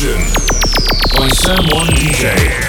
Session by Sam One DJ.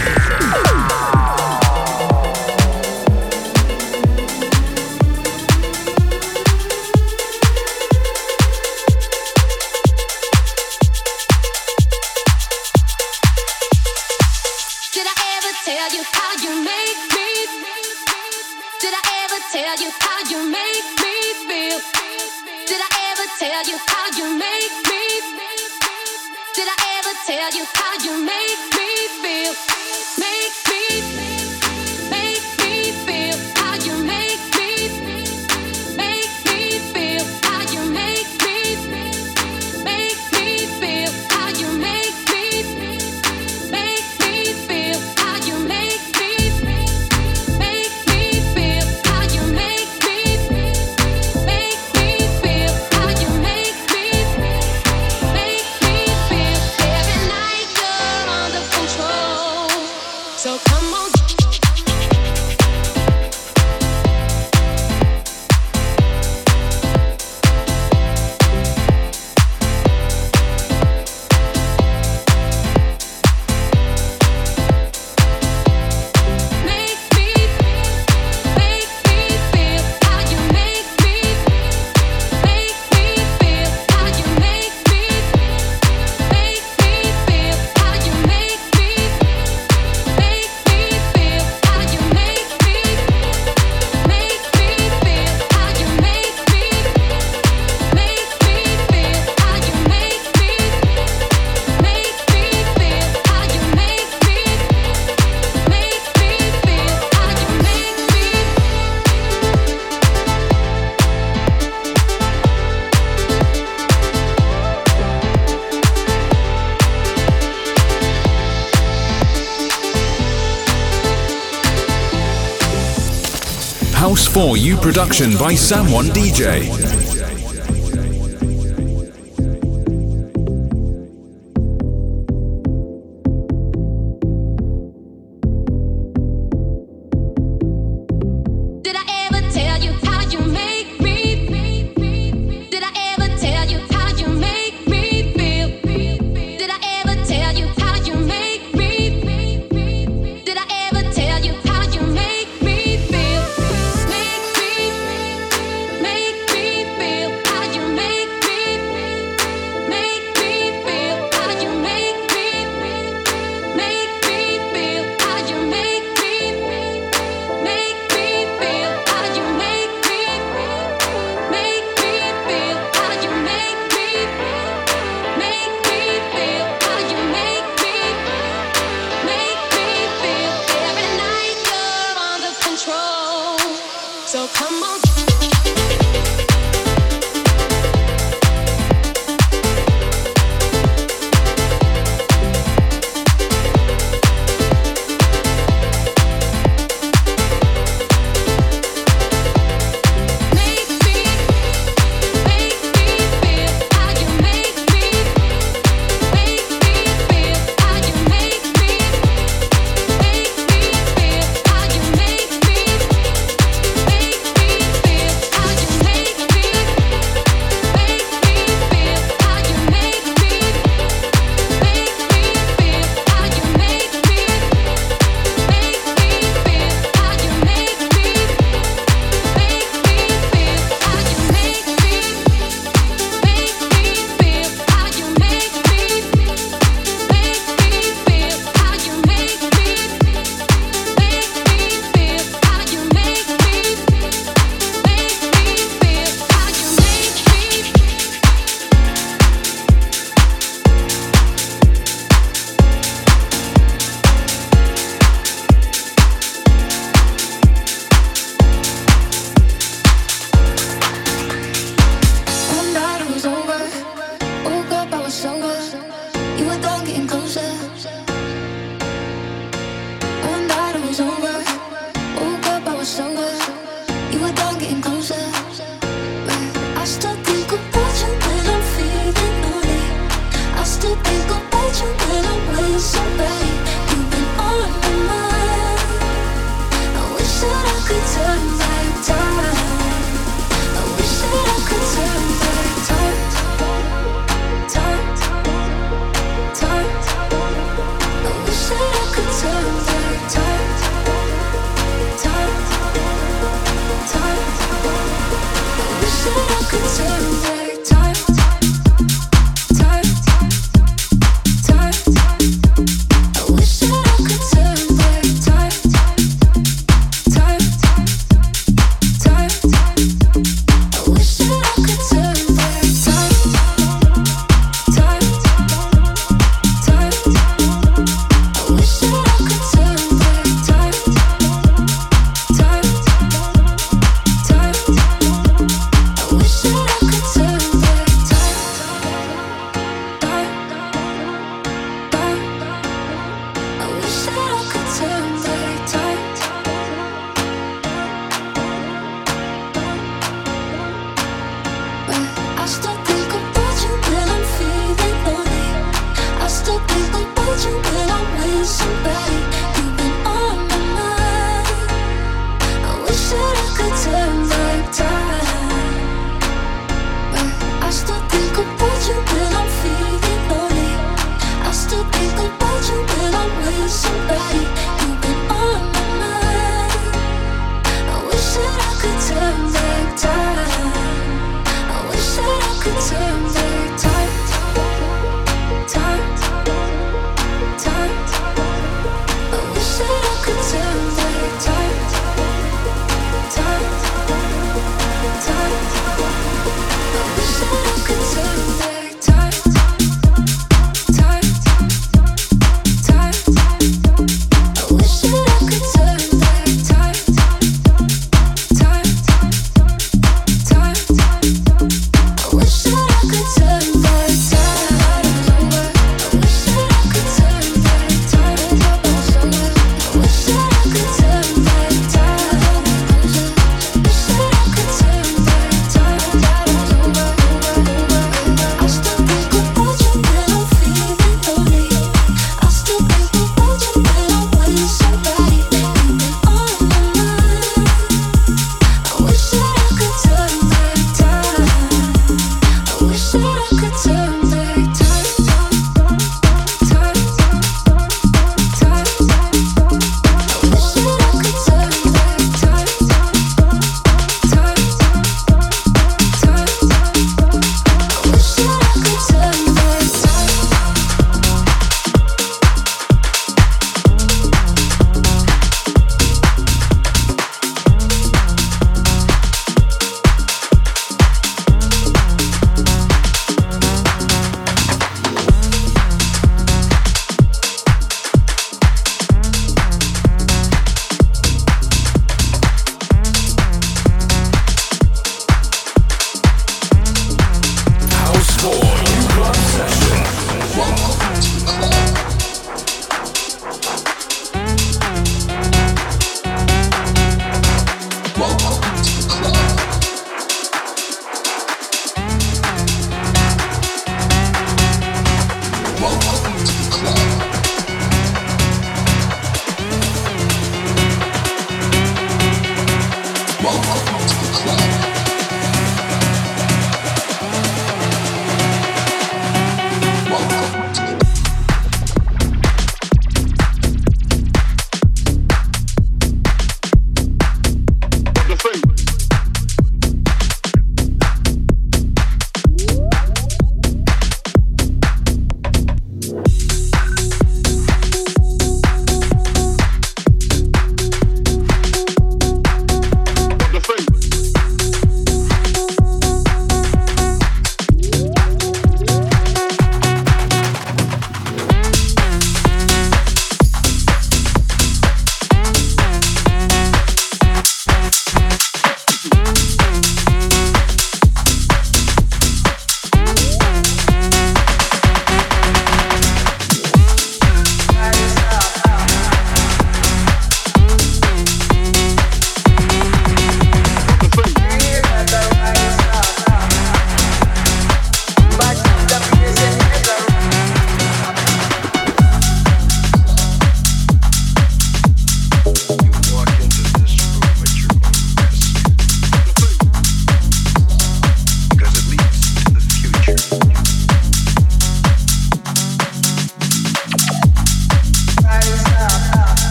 for you production by Sam One DJ.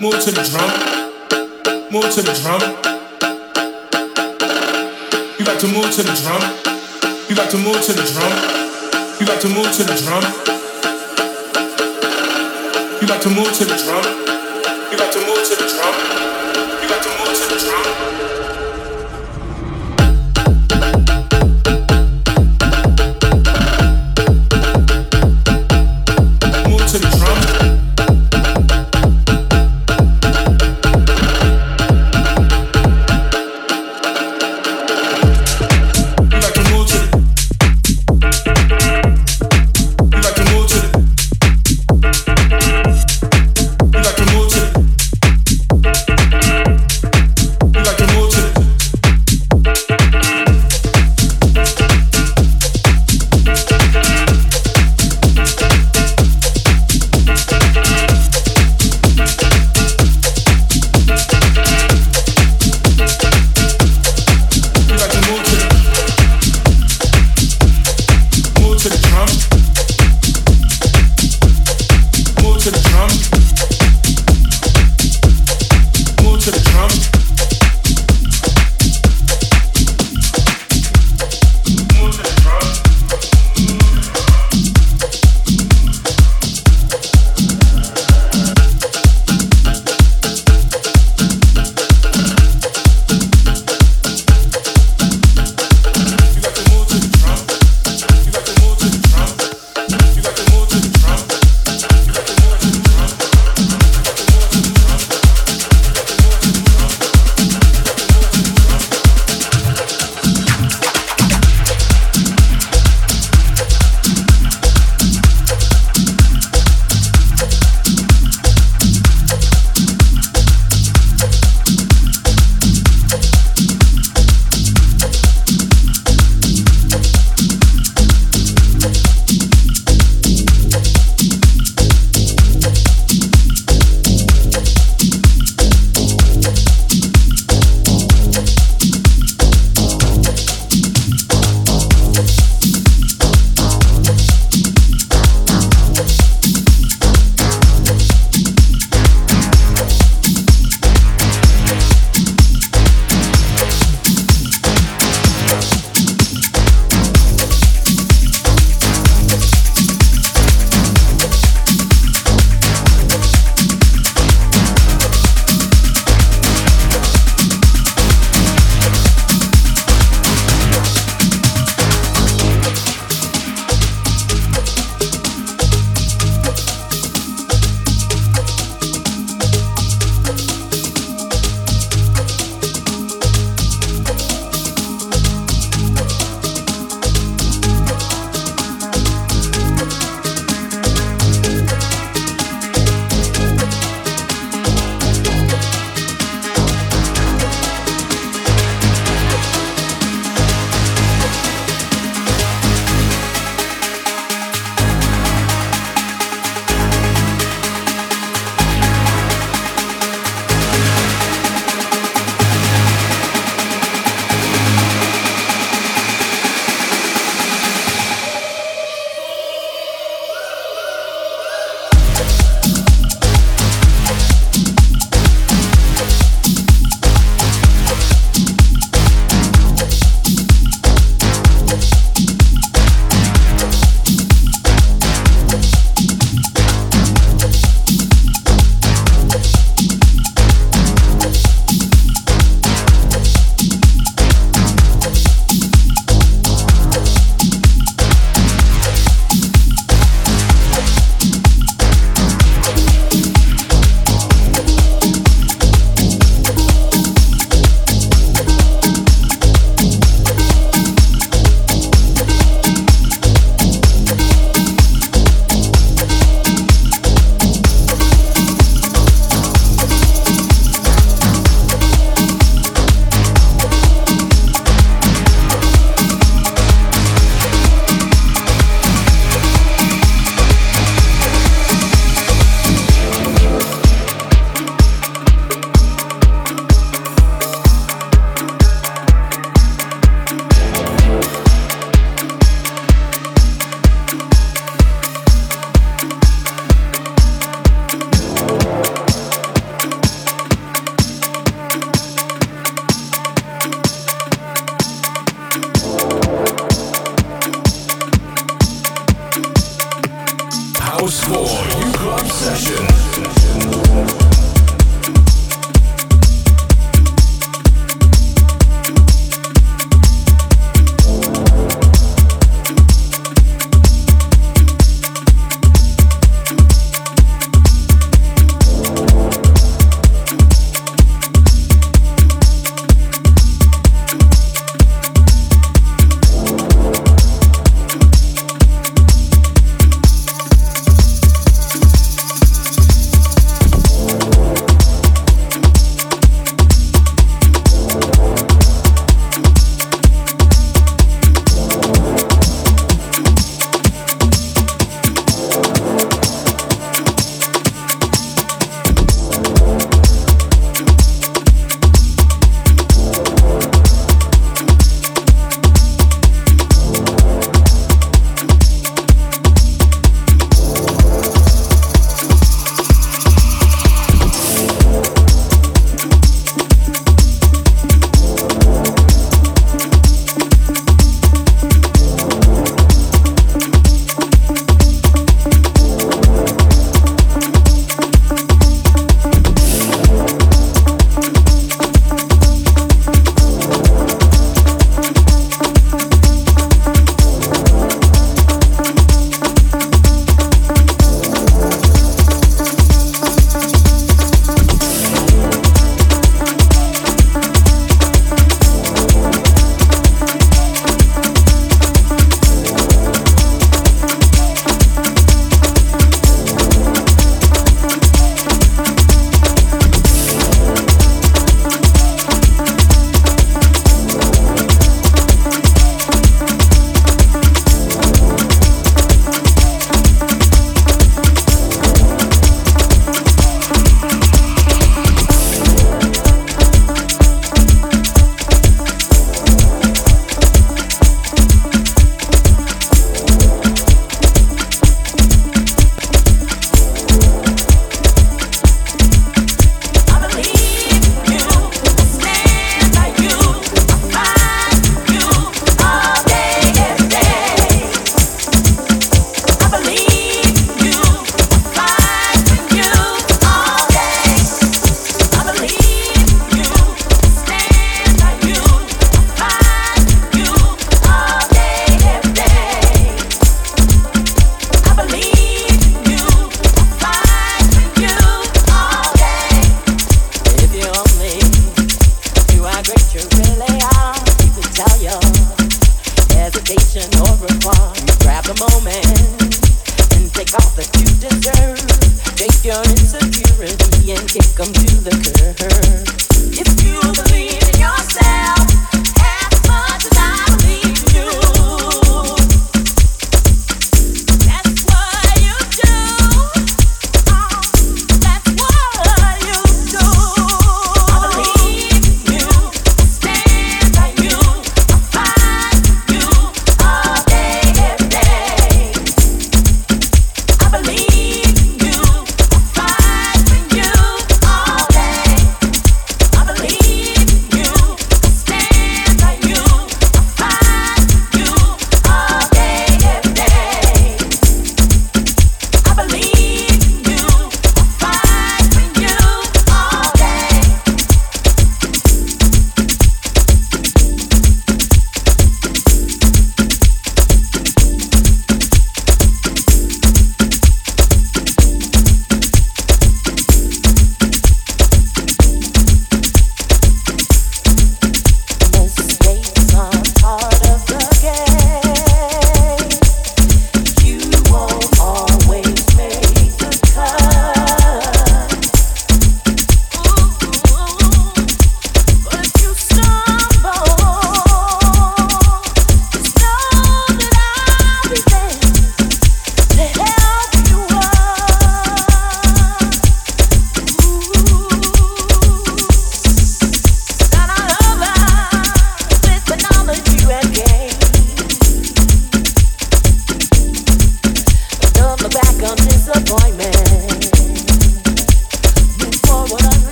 Move to the drum. Move to the drum. You got to move to the drum. You got to move to the drum. You got to move to the drum. You got to move to the drum. You got to move to the drum. You got to move to the drum.